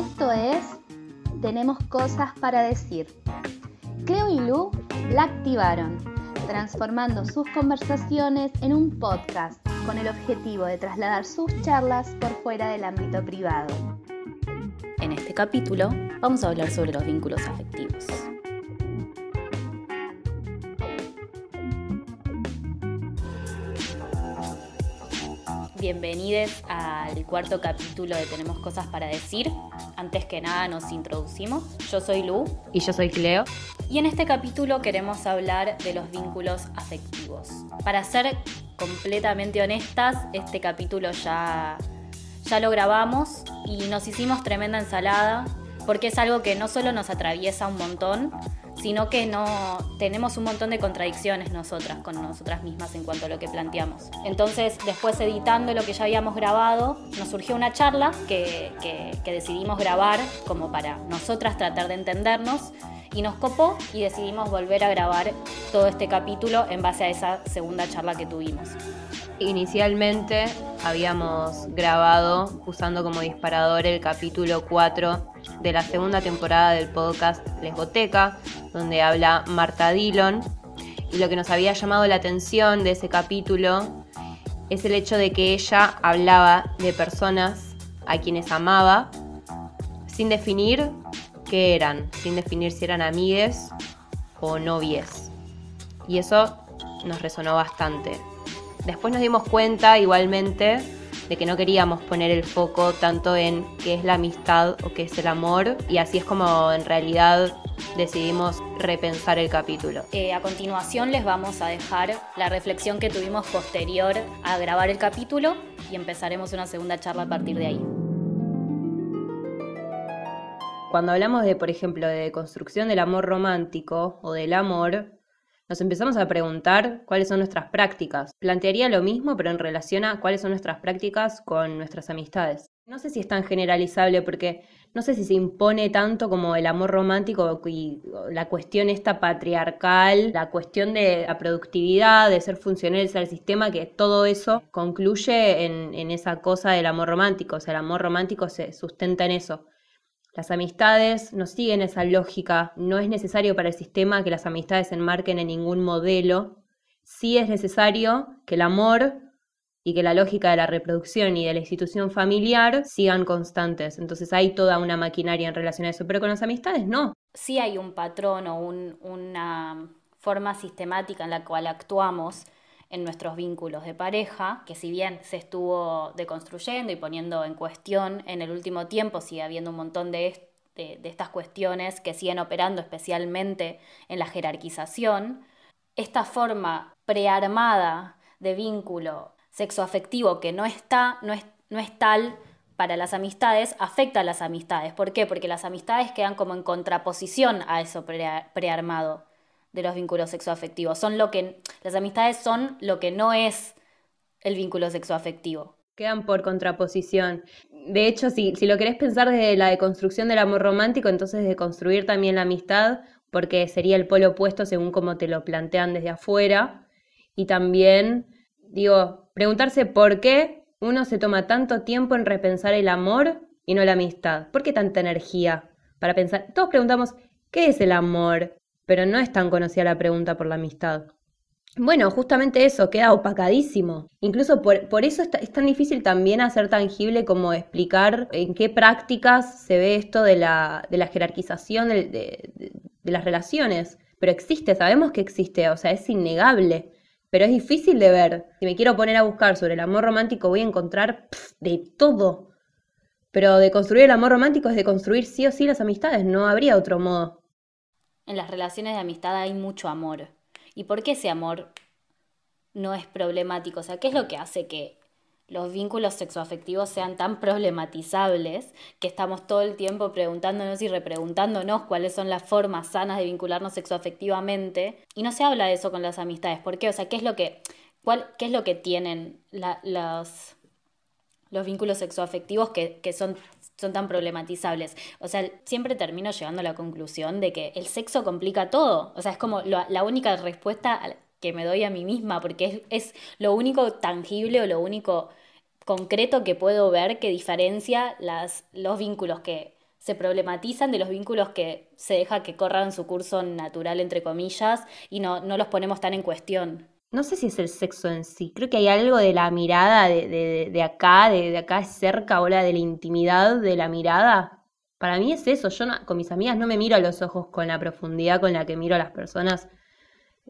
Esto es Tenemos cosas para decir. Cleo y Lu la activaron, transformando sus conversaciones en un podcast con el objetivo de trasladar sus charlas por fuera del ámbito privado. En este capítulo vamos a hablar sobre los vínculos afectivos. Bienvenidos al cuarto capítulo de Tenemos Cosas para Decir. Antes que nada nos introducimos. Yo soy Lu. Y yo soy Cleo. Y en este capítulo queremos hablar de los vínculos afectivos. Para ser completamente honestas, este capítulo ya, ya lo grabamos y nos hicimos tremenda ensalada porque es algo que no solo nos atraviesa un montón, sino que no tenemos un montón de contradicciones nosotras con nosotras mismas en cuanto a lo que planteamos. Entonces, después editando lo que ya habíamos grabado, nos surgió una charla que, que decidimos grabar como para nosotras tratar de entendernos y nos copó y decidimos volver a grabar todo este capítulo en base a esa segunda charla que tuvimos. Inicialmente habíamos grabado usando como disparador el capítulo 4 de la segunda temporada del podcast Lesboteca, donde habla Marta Dillon. Y lo que nos había llamado la atención de ese capítulo es el hecho de que ella hablaba de personas a quienes amaba sin definir qué eran, sin definir si eran amigues o novies. Y eso nos resonó bastante. Después nos dimos cuenta igualmente de que no queríamos poner el foco tanto en qué es la amistad o qué es el amor y así es como en realidad decidimos repensar el capítulo. Eh, a continuación les vamos a dejar la reflexión que tuvimos posterior a grabar el capítulo y empezaremos una segunda charla a partir de ahí. Cuando hablamos de, por ejemplo, de construcción del amor romántico o del amor, nos empezamos a preguntar cuáles son nuestras prácticas. Plantearía lo mismo, pero en relación a cuáles son nuestras prácticas con nuestras amistades. No sé si es tan generalizable porque no sé si se impone tanto como el amor romántico y la cuestión esta patriarcal, la cuestión de la productividad, de ser funcionales al sistema, que todo eso concluye en, en esa cosa del amor romántico. O sea, el amor romántico se sustenta en eso. Las amistades no siguen esa lógica, no es necesario para el sistema que las amistades se enmarquen en ningún modelo, sí es necesario que el amor y que la lógica de la reproducción y de la institución familiar sigan constantes. Entonces hay toda una maquinaria en relación a eso, pero con las amistades no. Sí hay un patrón o una forma sistemática en la cual actuamos en nuestros vínculos de pareja, que si bien se estuvo deconstruyendo y poniendo en cuestión en el último tiempo, sigue habiendo un montón de, estas cuestiones que siguen operando especialmente en la jerarquización, esta forma prearmada de vínculo sexoafectivo que no está, no es, no es tal para las amistades, afecta a las amistades. ¿Por qué? Porque las amistades quedan como en contraposición a eso prearmado de los vínculos sexoafectivos. Son lo que, las amistades son lo que no es el vínculo sexoafectivo. Quedan por contraposición. De hecho, si, si lo querés pensar desde la deconstrucción del amor romántico, entonces de construir también la amistad, porque sería el polo opuesto según como te lo plantean desde afuera. Y también, digo, preguntarse por qué uno se toma tanto tiempo en repensar el amor y no la amistad. ¿Por qué tanta energía para pensar? Todos preguntamos, ¿qué es el amor? Pero no es tan conocida la pregunta por la amistad. Bueno, justamente eso, queda opacadísimo. Incluso por, eso es tan difícil también hacer tangible como explicar en qué prácticas se ve esto de la, de la jerarquización de, las relaciones. Pero existe, sabemos que existe, o sea, es innegable. Pero es difícil de ver. Si me quiero poner a buscar sobre el amor romántico, voy a encontrar de todo. Pero de construir el amor romántico es de construir sí o sí las amistades, no habría otro modo en las relaciones de amistad hay mucho amor. ¿Y por qué ese amor no es problemático? O sea, ¿qué es lo que hace que los vínculos sexoafectivos sean tan problematizables que estamos todo el tiempo preguntándonos y repreguntándonos cuáles son las formas sanas de vincularnos sexoafectivamente y no se habla de eso con las amistades. ¿Por qué? O sea, ¿qué es lo que, cuál, qué es lo que tienen los, los vínculos sexoafectivos que, que son son tan problematizables. O sea, siempre termino llegando a la conclusión de que el sexo complica todo. O sea, es como la única respuesta que me doy a mí misma, porque es, lo único tangible o lo único concreto que puedo ver que diferencia las, los vínculos que se problematizan de los vínculos que se deja que corran su curso natural, entre comillas, y no, no los ponemos tan en cuestión. No sé si es el sexo en sí, creo que hay algo de la mirada de, de, de acá, de, de acá cerca, o la de la intimidad de la mirada. Para mí es eso, yo con mis amigas no me miro a los ojos con la profundidad con la que miro a las personas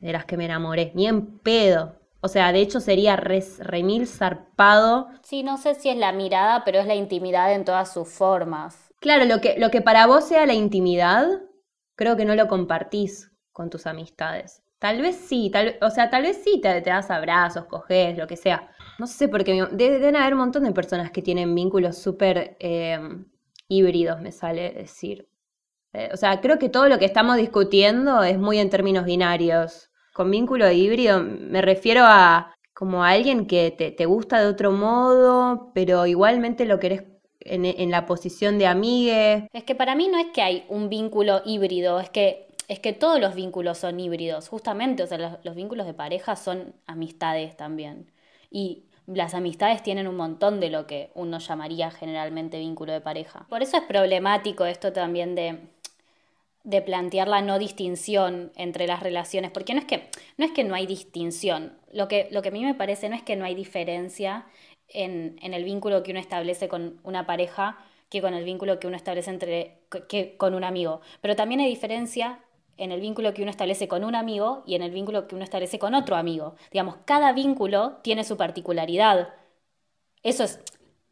de las que me enamoré, ni en pedo. O sea, de hecho sería remil zarpado. Sí, no sé si es la mirada, pero es la intimidad en todas sus formas. Claro, lo que, lo que para vos sea la intimidad, creo que no lo compartís con tus amistades. Tal vez sí, tal, o sea, tal vez sí te, das abrazos, coges, lo que sea. No sé, porque deben haber un montón de personas que tienen vínculos súper eh, híbridos, me sale decir. Eh, o sea, creo que todo lo que estamos discutiendo es muy en términos binarios. Con vínculo híbrido me refiero a como a alguien que te, te gusta de otro modo, pero igualmente lo querés en, la posición de amigue. Es que para mí no es que hay un vínculo híbrido, es que, es que todos los vínculos son híbridos, justamente, o sea, los, los vínculos de pareja son amistades también. Y las amistades tienen un montón de lo que uno llamaría generalmente vínculo de pareja. Por eso es problemático esto también de, de plantear la no distinción entre las relaciones, porque no es que no, es que no hay distinción, lo que, lo que a mí me parece no es que no hay diferencia en, el vínculo que uno establece con una pareja que con el vínculo que uno establece entre, con un amigo. Pero también hay diferencia en el vínculo que uno establece con un amigo y en el vínculo que uno establece con otro amigo. Digamos, cada vínculo tiene su particularidad. Eso es,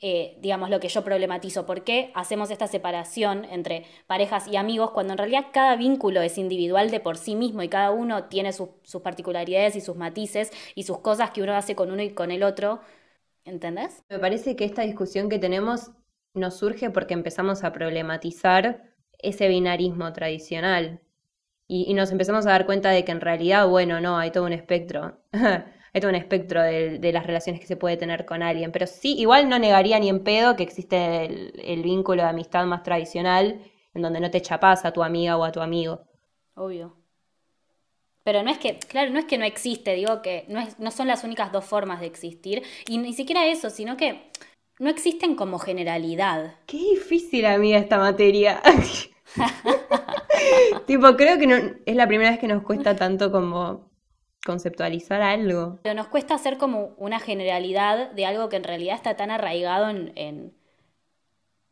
eh, digamos, lo que yo problematizo. ¿Por qué hacemos esta separación entre parejas y amigos cuando en realidad cada vínculo es individual de por sí mismo y cada uno tiene sus particularidades y sus matices y sus cosas que uno hace con uno y con el otro? ¿Entendés? Me parece que esta discusión que tenemos nos surge porque empezamos a problematizar ese binarismo tradicional y, nos empezamos a dar cuenta de que en realidad, bueno, no, hay todo un espectro. hay todo un espectro de, las relaciones que se puede tener con alguien. Pero sí, igual no negaría ni en pedo que existe el, el vínculo de amistad más tradicional, en donde no te chapas a tu amiga o a tu amigo. Obvio. Pero no es que, claro, no es que no existe, digo que no, es, no son las únicas dos formas de existir. Y ni siquiera eso, sino que no existen como generalidad. Qué difícil, amiga, esta materia. tipo, creo que es la primera vez que nos cuesta tanto como conceptualizar algo. Pero nos cuesta hacer como una generalidad de algo que en realidad está tan arraigado en,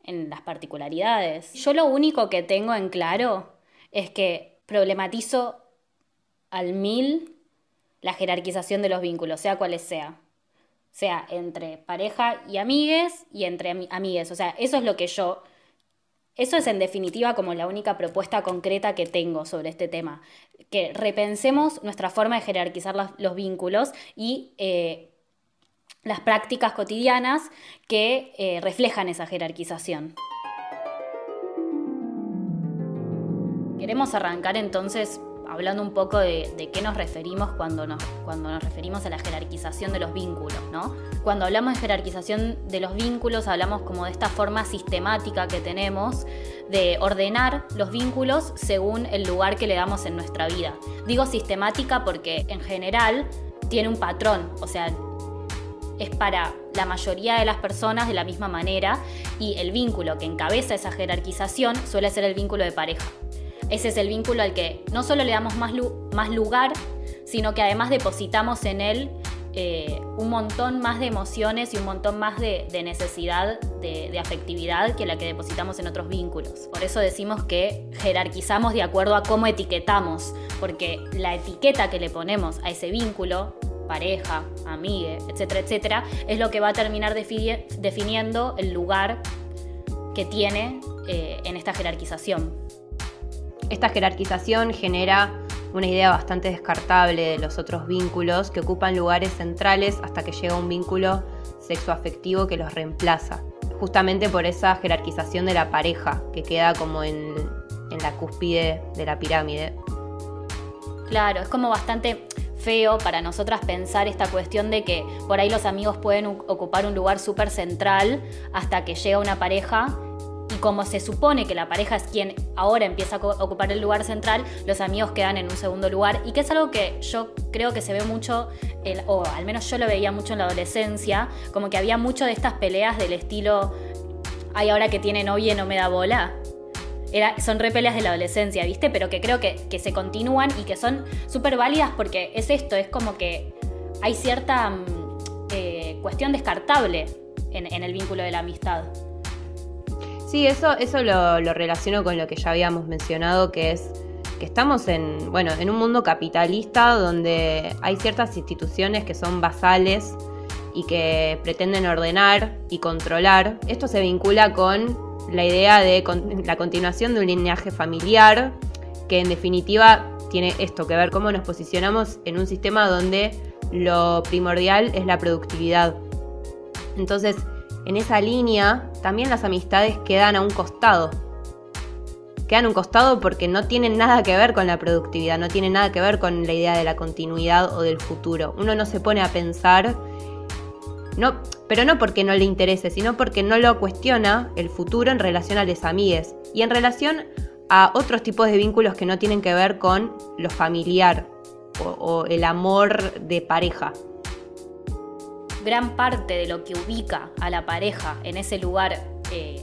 en, las particularidades. Yo lo único que tengo en claro es que problematizo al mil la jerarquización de los vínculos, sea cuales sea. Sea entre pareja y amigues y entre amigues. O sea, eso es lo que yo. Eso es en definitiva como la única propuesta concreta que tengo sobre este tema. Que repensemos nuestra forma de jerarquizar los, vínculos y eh, las prácticas cotidianas que eh, reflejan esa jerarquización. Queremos arrancar entonces hablando un poco de, qué nos referimos cuando nos, cuando nos referimos a la jerarquización de los vínculos, ¿no? Cuando hablamos de jerarquización de los vínculos, hablamos como de esta forma sistemática que tenemos de ordenar los vínculos según el lugar que le damos en nuestra vida. Digo sistemática porque en general tiene un patrón, o sea, es para la mayoría de las personas de la misma manera y el vínculo que encabeza esa jerarquización suele ser el vínculo de pareja. Ese es el vínculo al que no solo le damos más, lugar, sino que además depositamos en él eh, un montón más de emociones y un montón más de, necesidad de, afectividad que la que depositamos en otros vínculos. Por eso decimos que jerarquizamos de acuerdo a cómo etiquetamos, porque la etiqueta que le ponemos a ese vínculo, pareja, amigue, etcétera, etcétera, es lo que va a terminar definiendo el lugar que tiene eh, en esta jerarquización. Esta jerarquización genera una idea bastante descartable de los otros vínculos que ocupan lugares centrales hasta que llega un vínculo sexoafectivo que los reemplaza. Justamente por esa jerarquización de la pareja que queda como en, la cúspide de la pirámide. Claro, es como bastante feo para nosotras pensar esta cuestión de que por ahí los amigos pueden ocupar un lugar súper central hasta que llega una pareja y como se supone que la pareja es quien ahora empieza a ocupar el lugar central, los amigos quedan en un segundo lugar y que es algo que yo creo que se ve mucho, o al menos yo lo veía mucho en la adolescencia, como que había mucho de estas peleas del estilo, ay, ahora que tiene novia no me da bola. son repeleas de la adolescencia, ¿viste? Pero que creo que, se continúan y que son súper válidas porque es esto, es como que hay cierta mm, eh, cuestión descartable en, el vínculo de la amistad. Sí, eso, eso lo, relaciono con lo que ya habíamos mencionado, que es que estamos en, bueno, en un mundo capitalista donde hay ciertas instituciones que son basales y que pretenden ordenar y controlar. Esto se vincula con la idea de la continuación de un lineaje familiar, que en definitiva tiene esto que ver cómo nos posicionamos en un sistema donde lo primordial es la productividad. Entonces, en esa línea, también las amistades quedan a un costado quedan a un costado porque no tienen nada que ver con la productividad, no tienen nada que ver con la idea de la continuidad o del futuro. Uno no se pone a pensar, no, pero no porque no le interese, sino porque no lo cuestiona el futuro en relación a las amigues y en relación a otros tipos de vínculos que no tienen que ver con lo familiar o, el amor de pareja. Gran parte de lo que ubica a la pareja en ese lugar eh,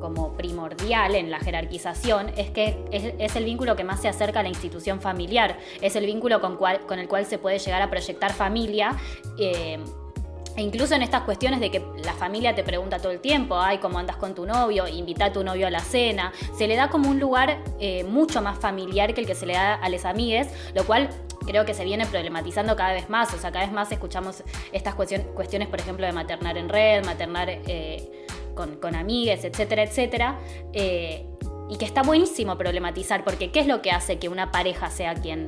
como primordial en la jerarquización es que es, el vínculo que más se acerca a la institución familiar, es el vínculo con, el cual se puede llegar a proyectar familia. Eh, e incluso en estas cuestiones de que la familia te pregunta todo el tiempo, ay, ¿cómo andas con tu novio? Invita a tu novio a la cena. Se le da como un lugar eh, mucho más familiar que el que se le da a las amigues, lo cual creo que se viene problematizando cada vez más. O sea, cada vez más escuchamos estas cuestiones, por ejemplo, de maternar en red, maternar eh, con, con amigues, etcétera, etcétera. Eh, y que está buenísimo problematizar, porque ¿qué es lo que hace que una pareja sea quien,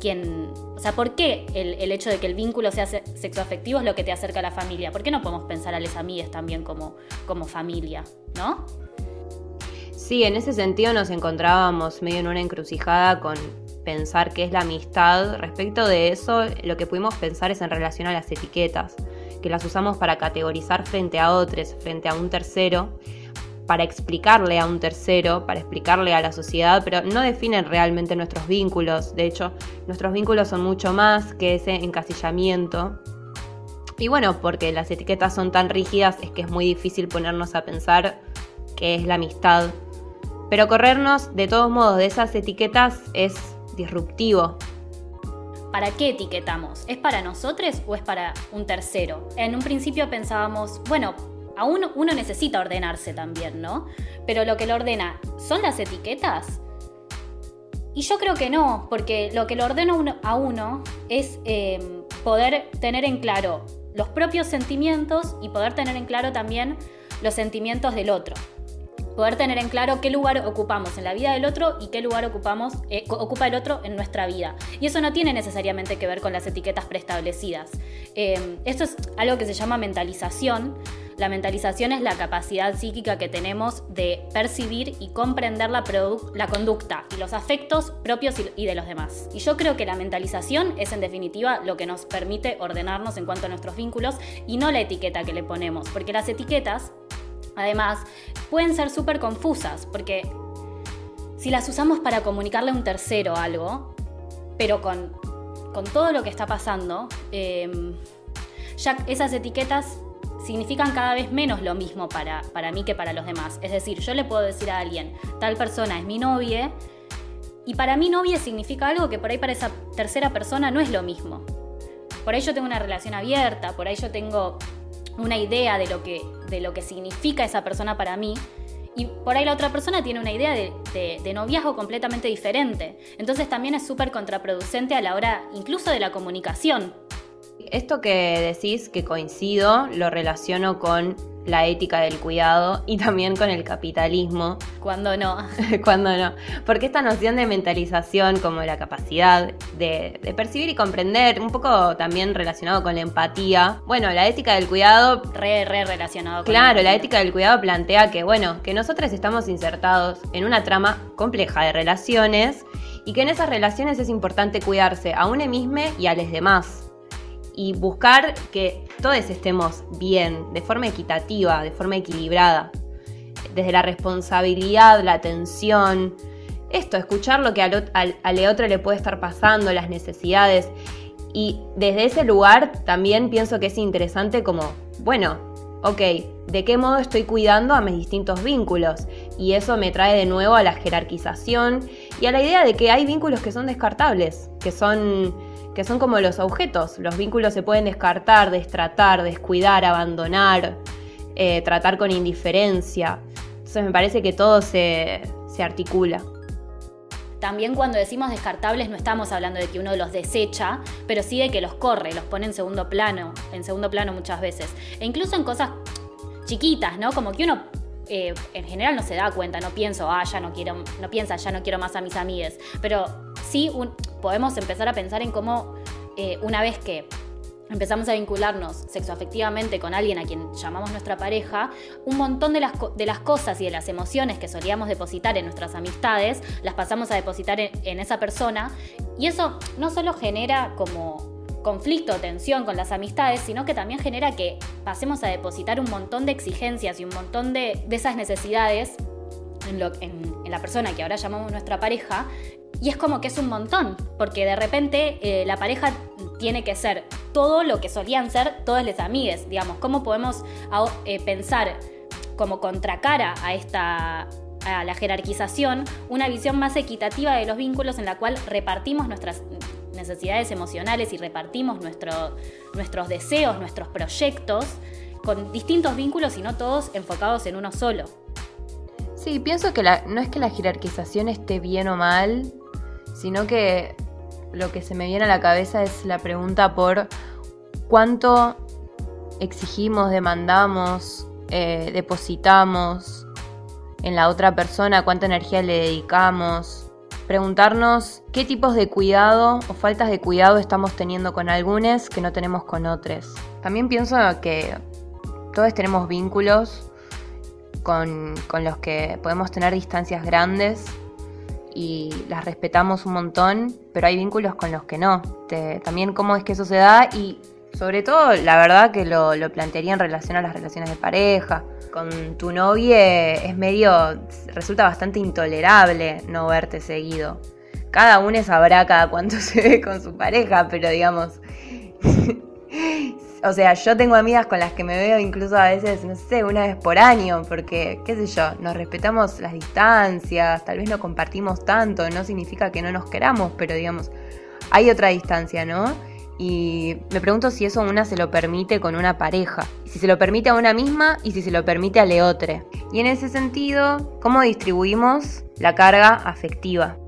quien o sea, ¿por qué el, hecho de que el vínculo sea sexoafectivo es lo que te acerca a la familia? ¿Por qué no podemos pensar a las amigas también como, como familia, no? Sí, en ese sentido nos encontrábamos medio en una encrucijada con pensar qué es la amistad. Respecto de eso, lo que pudimos pensar es en relación a las etiquetas que las usamos para categorizar frente a otros, frente a un tercero, para explicarle a un tercero, para explicarle a la sociedad, pero no definen realmente nuestros vínculos. De hecho, nuestros vínculos son mucho más que ese encasillamiento. Y bueno, porque las etiquetas son tan rígidas es que es muy difícil ponernos a pensar qué es la amistad. Pero corrernos de todos modos de esas etiquetas es disruptivo, ¿para qué etiquetamos? ¿Es para nosotros o es para un tercero? En un principio pensábamos, bueno, aún uno necesita ordenarse también, ¿no? Pero lo que lo ordena, ¿son las etiquetas? Y yo creo que no, porque lo que lo ordena a uno es em, poder tener en claro los propios sentimientos y poder tener en claro también los sentimientos del otro poder tener en claro qué lugar ocupamos en la vida del otro y qué lugar ocupamos, eh, ocupa el otro en nuestra vida. Y eso no tiene necesariamente que ver con las etiquetas preestablecidas. Eh, esto es algo que se llama mentalización. La mentalización es la capacidad psíquica que tenemos de percibir y comprender la, la conducta y los afectos propios y de los demás. Y yo creo que la mentalización es en definitiva lo que nos permite ordenarnos en cuanto a nuestros vínculos y no la etiqueta que le ponemos, porque las etiquetas Además, pueden ser súper confusas, porque si las usamos para comunicarle a un tercero algo, pero con, todo lo que está pasando, em, ya esas etiquetas significan cada vez menos lo mismo para, para mí que para los demás. Es decir, yo le puedo decir a alguien, tal persona es mi novia, y para mí novia significa algo que por ahí para esa tercera persona no es lo mismo. Por ahí yo tengo una relación abierta, por ahí yo tengo una idea de lo que, de lo que significa esa persona para mí. Y por ahí la otra persona tiene una idea de, de, noviazgo completamente diferente. Entonces también es súper contraproducente a la hora incluso de la comunicación. Esto que decís que coincido lo relaciono con la ética del cuidado y también con el capitalismo. Cuando no. Cuando no. Porque esta noción de mentalización como la capacidad de, percibir y comprender, un poco también relacionado con la empatía. Bueno, la ética del cuidado... Re, re relacionado con Claro, la, ética del cuidado plantea que, bueno, que nosotros estamos insertados en una trama compleja de relaciones y que en esas relaciones es importante cuidarse a uno mismo y a los demás y buscar que todos estemos bien, de forma equitativa, de forma equilibrada, desde la responsabilidad, la atención, esto, escuchar lo que al, al, otro le puede estar pasando, las necesidades. Y desde ese lugar también pienso que es interesante como, bueno, ok, ¿de qué modo estoy cuidando a mis distintos vínculos? Y eso me trae de nuevo a la jerarquización y a la idea de que hay vínculos que son descartables, que son, que son como los objetos. Los vínculos se pueden descartar, destratar, descuidar, abandonar, eh, tratar con indiferencia. Entonces me parece que todo se, se articula. También cuando decimos descartables no estamos hablando de que uno los desecha, pero sí de que los corre, los pone en segundo plano, en segundo plano muchas veces. E incluso en cosas chiquitas, ¿no? Como que uno eh, en general no se da cuenta, no pienso, ah, ya no quiero, no piensa, ya no quiero más a mis amigas. Pero sí podemos empezar a pensar en cómo eh, una vez que empezamos a vincularnos sexoafectivamente con alguien a quien llamamos nuestra pareja, un montón de las, de las cosas y de las emociones que solíamos depositar en nuestras amistades, las pasamos a depositar en, esa persona. Y eso no solo genera como conflicto o tensión con las amistades, sino que también genera que pasemos a depositar un montón de exigencias y un montón de, esas necesidades en, en, la persona que ahora llamamos nuestra pareja. Y es como que es un montón, porque de repente eh, la pareja tiene que ser todo lo que solían ser todas las amigues, digamos, cómo podemos eh, pensar como contracara a esta a la jerarquización, una visión más equitativa de los vínculos en la cual repartimos nuestras necesidades emocionales y repartimos nuestros deseos, nuestros proyectos con distintos vínculos y no todos enfocados en uno solo. Sí, pienso que no es que la jerarquización esté bien o mal, sino que lo que se me viene a la cabeza es la pregunta por cuánto exigimos, demandamos, eh, depositamos en la otra persona, cuánta energía le dedicamos. Preguntarnos qué tipos de cuidado o faltas de cuidado estamos teniendo con algunos que no tenemos con otros. También pienso que todos tenemos vínculos con, con los que podemos tener distancias grandes y las respetamos un montón, pero hay vínculos con los que no. también cómo es que eso se da y sobre todo, la verdad que lo, plantearía en relación a las relaciones de pareja. Con tu novia es medio, resulta bastante intolerable no verte seguido. Cada uno sabrá cada cuánto se ve con su pareja, pero digamos, o sea, yo tengo amigas con las que me veo incluso a veces, no sé, una vez por año, porque, qué sé yo, nos respetamos las distancias, tal vez no compartimos tanto, no significa que no nos queramos, pero digamos, hay otra distancia, ¿no? Y me pregunto si eso una se lo permite con una pareja, si se lo permite a una misma y si se lo permite a leotre. Y en ese sentido, ¿cómo distribuimos la carga afectiva?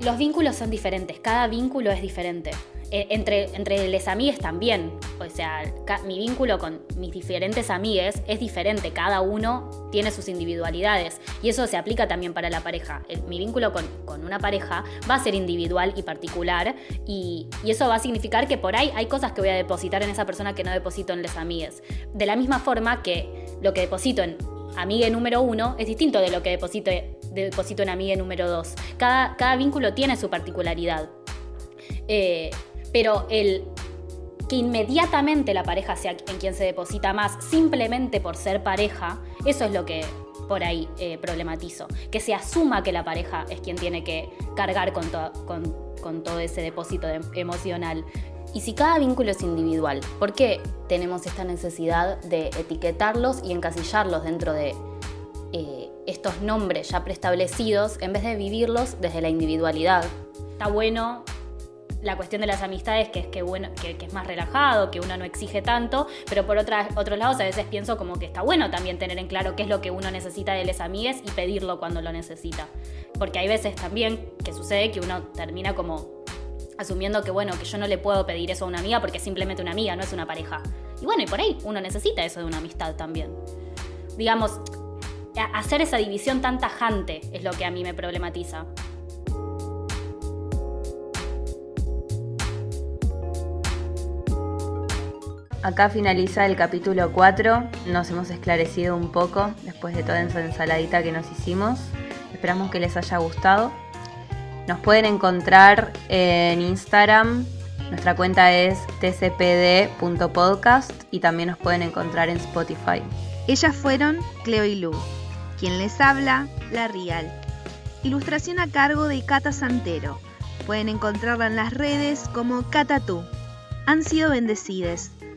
Los vínculos son diferentes, cada vínculo es diferente. Eh, entre, entre les amigues también. O sea, mi vínculo con mis diferentes amigues es diferente. Cada uno tiene sus individualidades. Y eso se aplica también para la pareja. mi vínculo con, una pareja va a ser individual y particular. Y, eso va a significar que por ahí hay cosas que voy a depositar en esa persona que no deposito en les amigues. De la misma forma que lo que deposito en amigue número uno es distinto de lo que deposito, deposito en amigue número dos. Cada, cada vínculo tiene su particularidad. Eh, pero el que inmediatamente la pareja sea en quien se deposita más simplemente por ser pareja, eso es lo que por ahí eh, problematizo. Que se asuma que la pareja es quien tiene que cargar con, todo ese depósito emocional. Y si cada vínculo es individual, ¿por qué tenemos esta necesidad de etiquetarlos y encasillarlos dentro de eh, estos nombres ya preestablecidos en vez de vivirlos desde la individualidad? Está bueno la cuestión de las amistades, que es que, bueno, que, es más relajado, que uno no exige tanto, pero por otra, otros lados a veces pienso como que está bueno también tener en claro qué es lo que uno necesita de las amigues y pedirlo cuando lo necesita. Porque hay veces también que sucede que uno termina como asumiendo que bueno, que yo no le puedo pedir eso a una amiga porque es simplemente una amiga, no es una pareja. Y bueno, y por ahí uno necesita eso de una amistad también. Digamos, hacer esa división tan tajante es lo que a mí me problematiza. Acá finaliza el capítulo 4. Nos hemos esclarecido un poco después de toda esa ensaladita que nos hicimos. Esperamos que les haya gustado. Nos pueden encontrar en Instagram. Nuestra cuenta es tcpd.podcast y también nos pueden encontrar en Spotify. Ellas fueron Cleo y Lu. Quien les habla, La Real. Ilustración a cargo de Cata Santero. Pueden encontrarla en las redes como Catatú. Han sido bendecides.